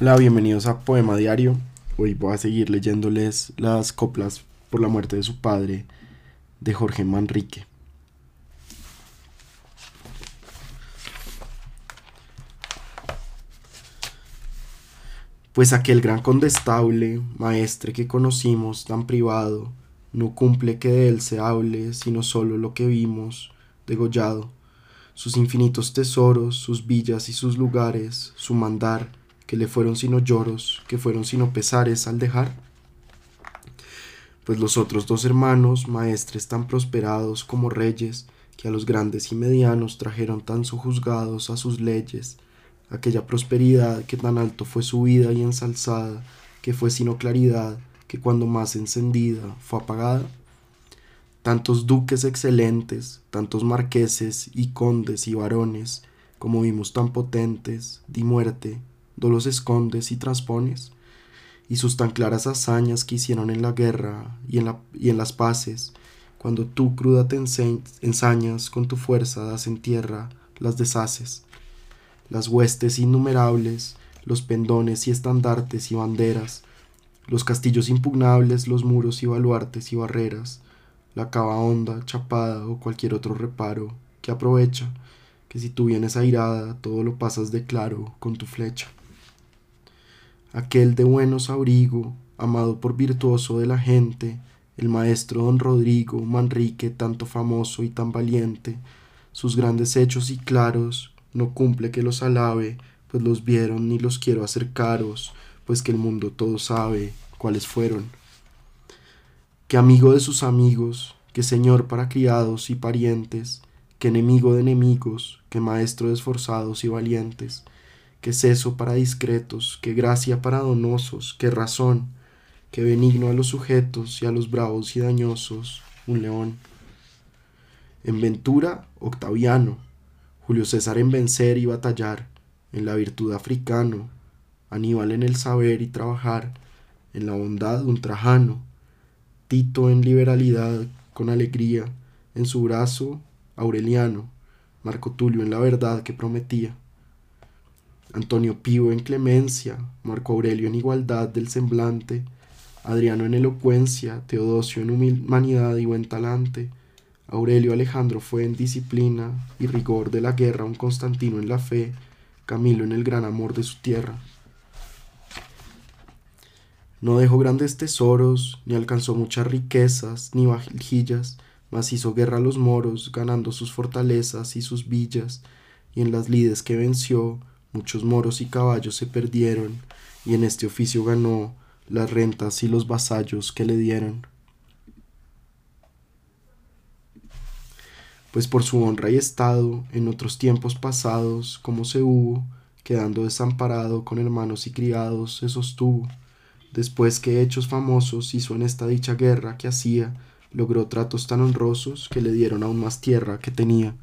Hola, bienvenidos a Poema Diario. Hoy voy a seguir leyéndoles las coplas por la muerte de su padre, de Jorge Manrique. Pues aquel gran condestable, maestre que conocimos tan privado, no cumple que de él se hable, sino solo lo que vimos, degollado, sus infinitos tesoros, sus villas y sus lugares, su mandar, que le fueron sino lloros, que fueron sino pesares al dejar? Pues los otros dos hermanos, maestres tan prosperados como reyes, que a los grandes y medianos trajeron tan sojuzgados a sus leyes, aquella prosperidad que tan alto fue subida y ensalzada, que fue sino claridad, que cuando más encendida fue apagada. Tantos duques excelentes, tantos marqueses y condes y varones, como vimos tan potentes, di muerte, los escondes y transpones, y sus tan claras hazañas que hicieron en la guerra y en, la, y en las paces, cuando tú cruda te ensañas, con tu fuerza das en tierra, las deshaces. Las huestes innumerables, los pendones y estandartes y banderas, los castillos impugnables, los muros y baluartes y barreras, la cava honda, chapada o cualquier otro reparo que aprovecha, que si tú vienes airada, todo lo pasas de claro con tu flecha aquel de buenos abrigo, amado por virtuoso de la gente, el maestro don Rodrigo Manrique, tanto famoso y tan valiente, sus grandes hechos y claros, no cumple que los alabe, pues los vieron ni los quiero hacer caros, pues que el mundo todo sabe cuáles fueron. Que amigo de sus amigos, que señor para criados y parientes, que enemigo de enemigos, que maestro de esforzados y valientes, que seso para discretos, que gracia para donosos, que razón, que benigno a los sujetos y a los bravos y dañosos, un león. En ventura, Octaviano, Julio César en vencer y batallar, en la virtud africano, Aníbal en el saber y trabajar, en la bondad un Trajano, Tito en liberalidad con alegría, en su brazo Aureliano, Marco Tulio en la verdad que prometía. Antonio Pío en clemencia, Marco Aurelio en igualdad del semblante, Adriano en elocuencia, Teodosio en humanidad y buen talante, Aurelio Alejandro fue en disciplina y rigor de la guerra, un Constantino en la fe, Camilo en el gran amor de su tierra. No dejó grandes tesoros, ni alcanzó muchas riquezas, ni vajillas, mas hizo guerra a los moros, ganando sus fortalezas y sus villas, y en las lides que venció, Muchos moros y caballos se perdieron, y en este oficio ganó las rentas y los vasallos que le dieron. Pues por su honra y estado, en otros tiempos pasados, como se hubo, quedando desamparado con hermanos y criados, se sostuvo. Después que hechos famosos hizo en esta dicha guerra que hacía, logró tratos tan honrosos que le dieron aún más tierra que tenía